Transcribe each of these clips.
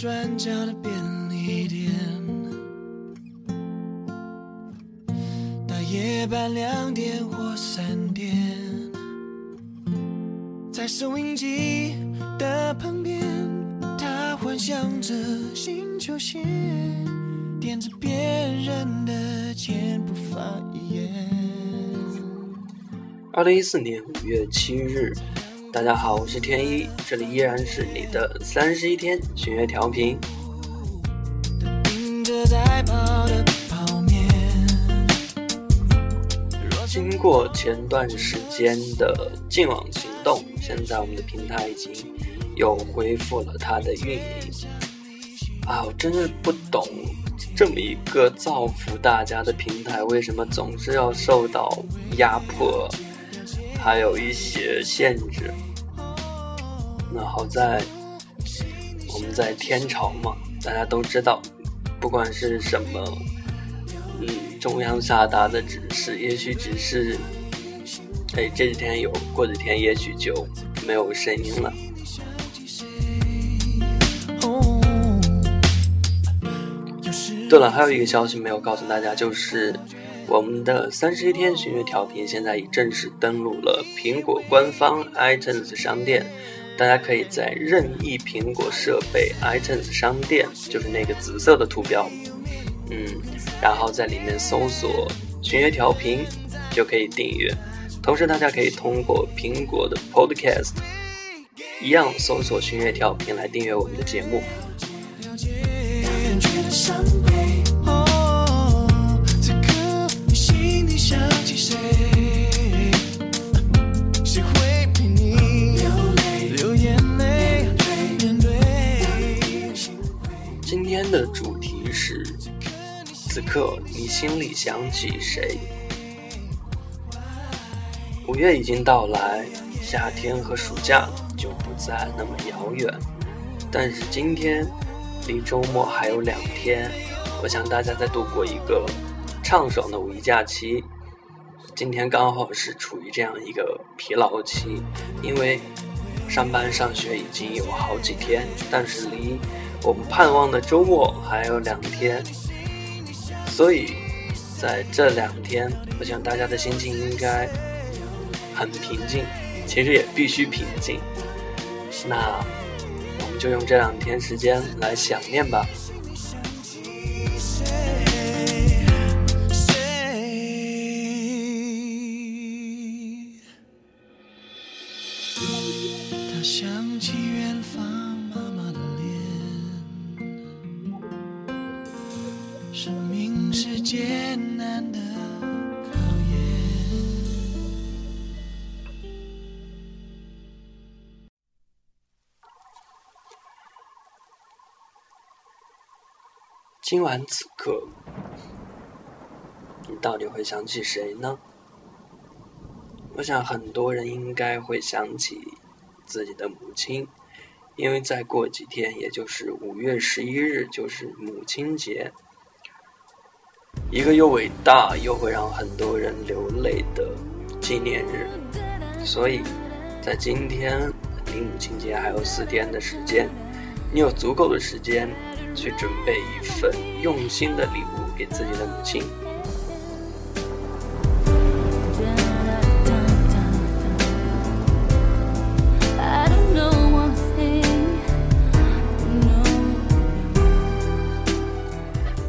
转角的便利店，大夜班两点或三点，在收音机的旁边，他幻想着新球鞋，点着别人的肩不发一言。二零一四年五月七日，大家好，我是天一，这里依然是你的三十一天巡乐调频。经过前段时间的净网行动，现在我们的平台已经又恢复了它的运营。啊，我真是不懂，这么一个造福大家的平台，为什么总是要受到压迫，还有一些限制？那好在我们在天朝嘛，大家都知道，不管是什么。嗯，中央下达的指示，也许只是，哎，这几天有，过几天也许就没有声音了。对了，还有一个消息没有告诉大家，就是我们的三十一天巡阅调频现在已正式登录了苹果官方 iTunes 商店，大家可以在任意苹果设备 iTunes 商店，就是那个紫色的图标，嗯。然后在里面搜索“巡阅调频”，就可以订阅。同时，大家可以通过苹果的 Podcast 一样搜索“巡阅调频”来订阅我们的节目。心里想起谁？五月已经到来，夏天和暑假就不再那么遥远。但是今天离周末还有两天，我想大家在度过一个畅爽的五一假期。今天刚好是处于这样一个疲劳期，因为上班上学已经有好几天，但是离我们盼望的周末还有两天。所以，在这两天，我想大家的心情应该很平静，其实也必须平静。那我们就用这两天时间来想念吧。今晚此刻，你到底会想起谁呢？我想很多人应该会想起自己的母亲，因为再过几天，也就是五月十一日，就是母亲节，一个又伟大又会让很多人流泪的纪念日。所以，在今天离母亲节还有四天的时间，你有足够的时间。去准备一份用心的礼物给自己的母亲。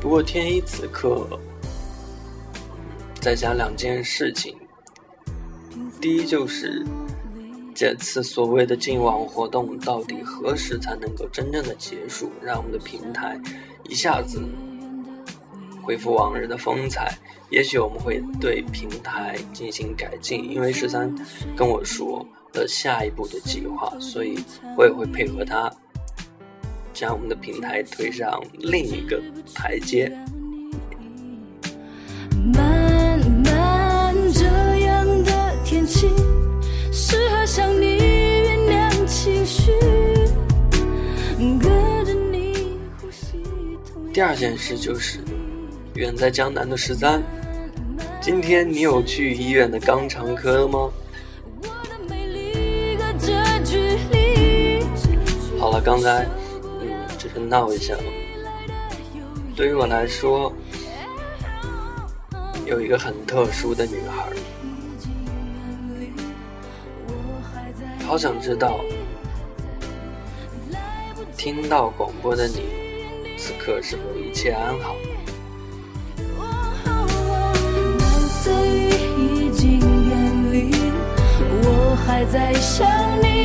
不过天一此刻在想两件事情，第一就是。这次所谓的禁网活动到底何时才能够真正的结束，让我们的平台一下子恢复往日的风采？也许我们会对平台进行改进，因为十三跟我说了下一步的计划，所以我也会配合他，将我们的平台推上另一个台阶。第二件事就是，远在江南的十三，今天你有去医院的肛肠科吗？好了，刚才，嗯，只是闹一下。对于我来说，有一个很特殊的女孩，好想知道，听到广播的你，此刻是否一切安好？还在想你。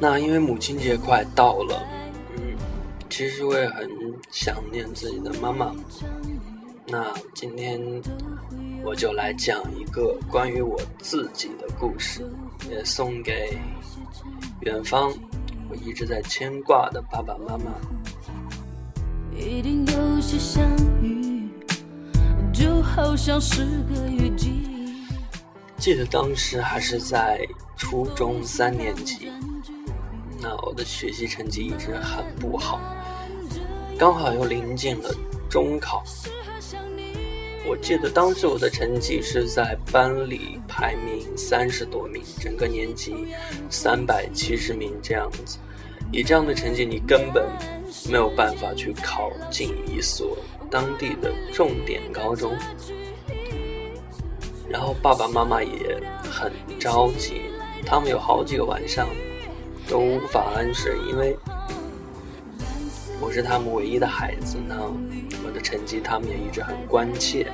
那因为母亲节快到了，嗯，其实我也很想念自己的妈妈。那今天我就来讲一个关于我自己的故事，也送给远方我一直在牵挂的爸爸妈妈。一定有些相遇，就好像是个雨季。记得当时还是在初中三年级。那我的学习成绩一直很不好，刚好又临近了中考。我记得当时我的成绩是在班里排名三十多名，整个年级三百七十名这样子。以这样的成绩，你根本没有办法去考进一所当地的重点高中。然后爸爸妈妈也很着急，他们有好几个晚上。都无法安睡，因为是他们唯一的孩子呢。我的成绩，他们也一直很关切。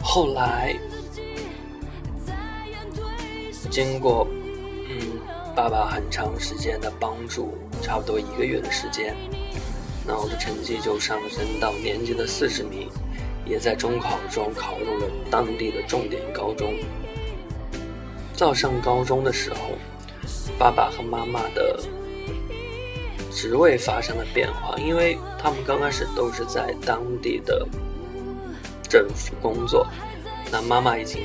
后来，经过。嗯爸爸很长时间的帮助，差不多一个月的时间，那我的成绩就上升到年级的四十名，也在中考中考入了当地的重点高中。在上高中的时候，爸爸和妈妈的职位发生了变化，因为他们刚开始都是在当地的政府工作，那妈妈已经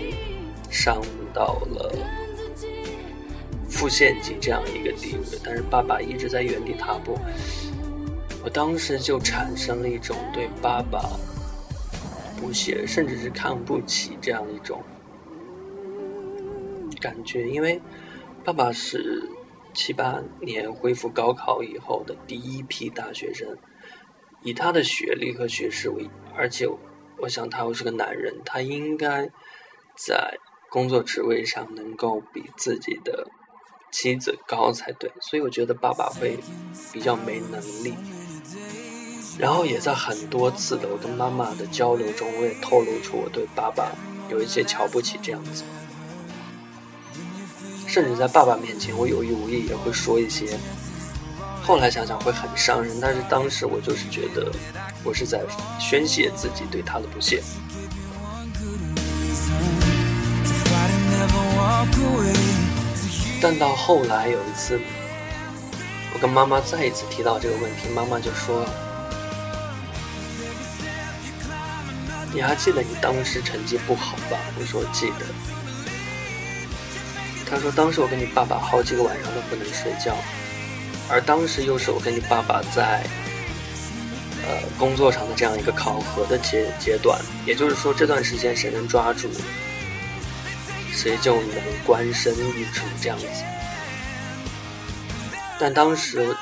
上到了。副县级这样一个地位，但是爸爸一直在原地踏步。我当时就产生了一种对爸爸不屑，甚至是看不起这样一种感觉，因为爸爸是七八年恢复高考以后的第一批大学生，以他的学历和学识为，而且我想他又是个男人，他应该在工作职位上能够比自己的。妻子高才对，所以我觉得爸爸会比较没能力。然后也在很多次的我跟妈妈的交流中，我也透露出我对爸爸有一些瞧不起这样子。甚至在爸爸面前，我有意无意也会说一些。后来想想会很伤人，但是当时我就是觉得我是在宣泄自己对他的不屑。但到后来有一次，我跟妈妈再一次提到这个问题，妈妈就说：“你还记得你当时成绩不好吧？”我说：“记得。”他说：“当时我跟你爸爸好几个晚上都不能睡觉，而当时又是我跟你爸爸在呃工作上的这样一个考核的阶阶段，也就是说这段时间谁能抓住？”谁就能官升一职这样子？但当时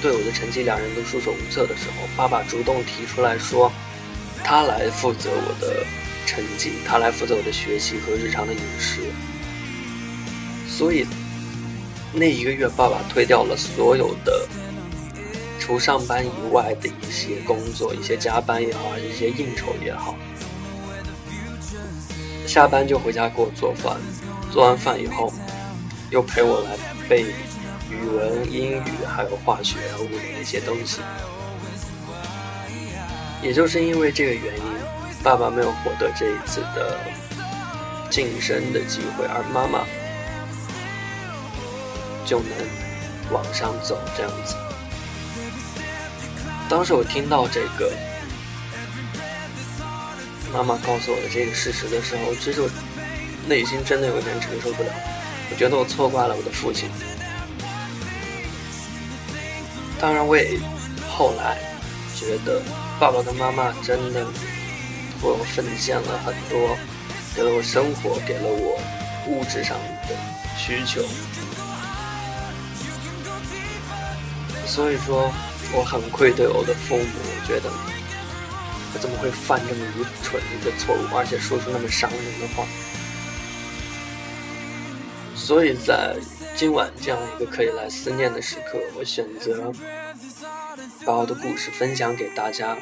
对我的成绩，两人都束手无策的时候，爸爸主动提出来说，他来负责我的成绩，他来负责我的学习和日常的饮食。所以那一个月，爸爸推掉了所有的除上班以外的一些工作，一些加班也好，一些应酬也好。下班就回家给我做饭，做完饭以后，又陪我来背语文、英语，还有化学、物理那些东西。也就是因为这个原因，爸爸没有获得这一次的晋升的机会，而妈妈就能往上走这样子。当时我听到这个。妈妈告诉我的这个事实的时候，其实我内心真的有点承受不了。我觉得我错怪了我的父亲。当然，我也后来觉得爸爸跟妈妈真的为我奉献了很多，给了我生活，给了我物质上的需求。所以说，我很愧对我的父母。我觉得我怎么会犯这么愚蠢的一个错误，而且说出那么伤人的话？所以在今晚这样一个可以来思念的时刻，我选择把我的故事分享给大家。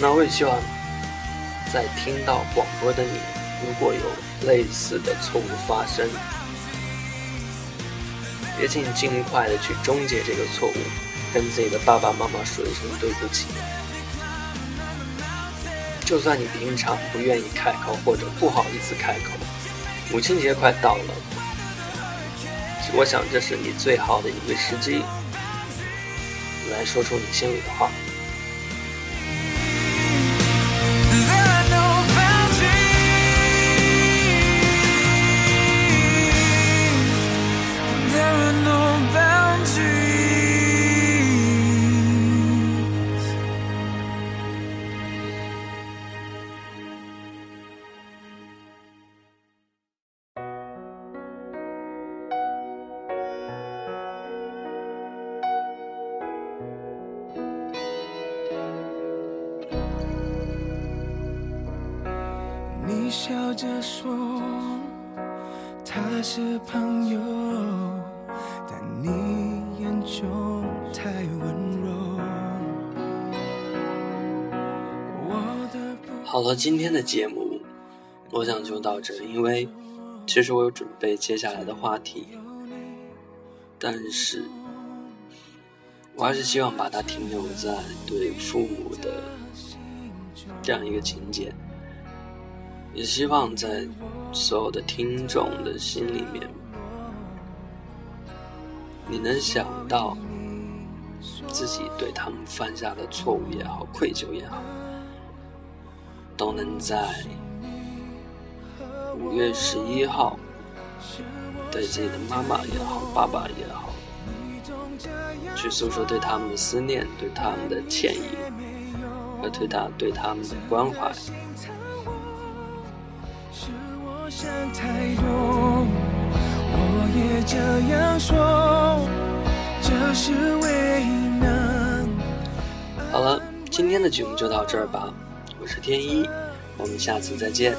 那我也希望在听到广播的你，如果有类似的错误发生，也请你尽快的去终结这个错误，跟自己的爸爸妈妈说一声对不起。就算你平常不愿意开口，或者不好意思开口。母亲节快到了，我想这是你最好的一个时机，来说出你心里的话。着说他是朋友，但你眼中太温柔。好了，今天的节目我想就到这，因为其实我有准备接下来的话题，但是我还是希望把它停留在对父母的这样一个情节。也希望在所有的听众的心里面，你能想到自己对他们犯下的错误也好、愧疚也好，都能在五月十一号对自己的妈妈也好、爸爸也好，去诉说对他们的思念、对他们的歉意和对他对他们的关怀。想太多，我也这样说，这是为能。好了，今天的节目就到这儿吧。我是天一，我们下次再见。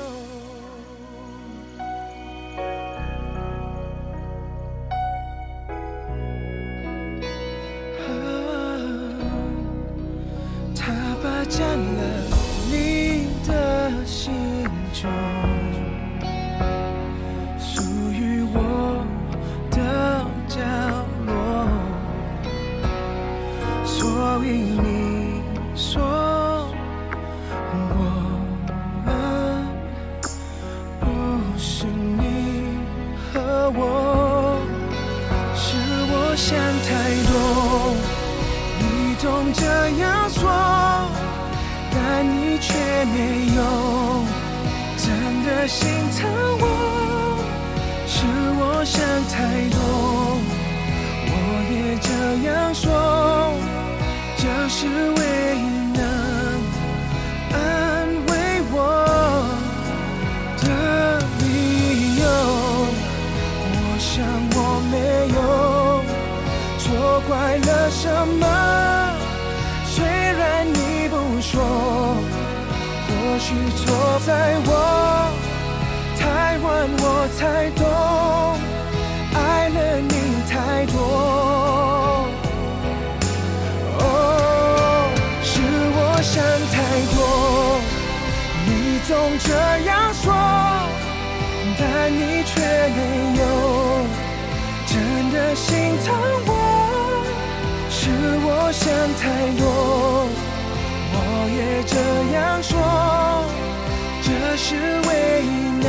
心疼我，是我想太多。我也这样说，这是唯一能安慰我的理由。我想我没有错怪了什么，虽然你不说。或许错在却没有真的心疼我。是我想太多。我也这样说，这是唯一能。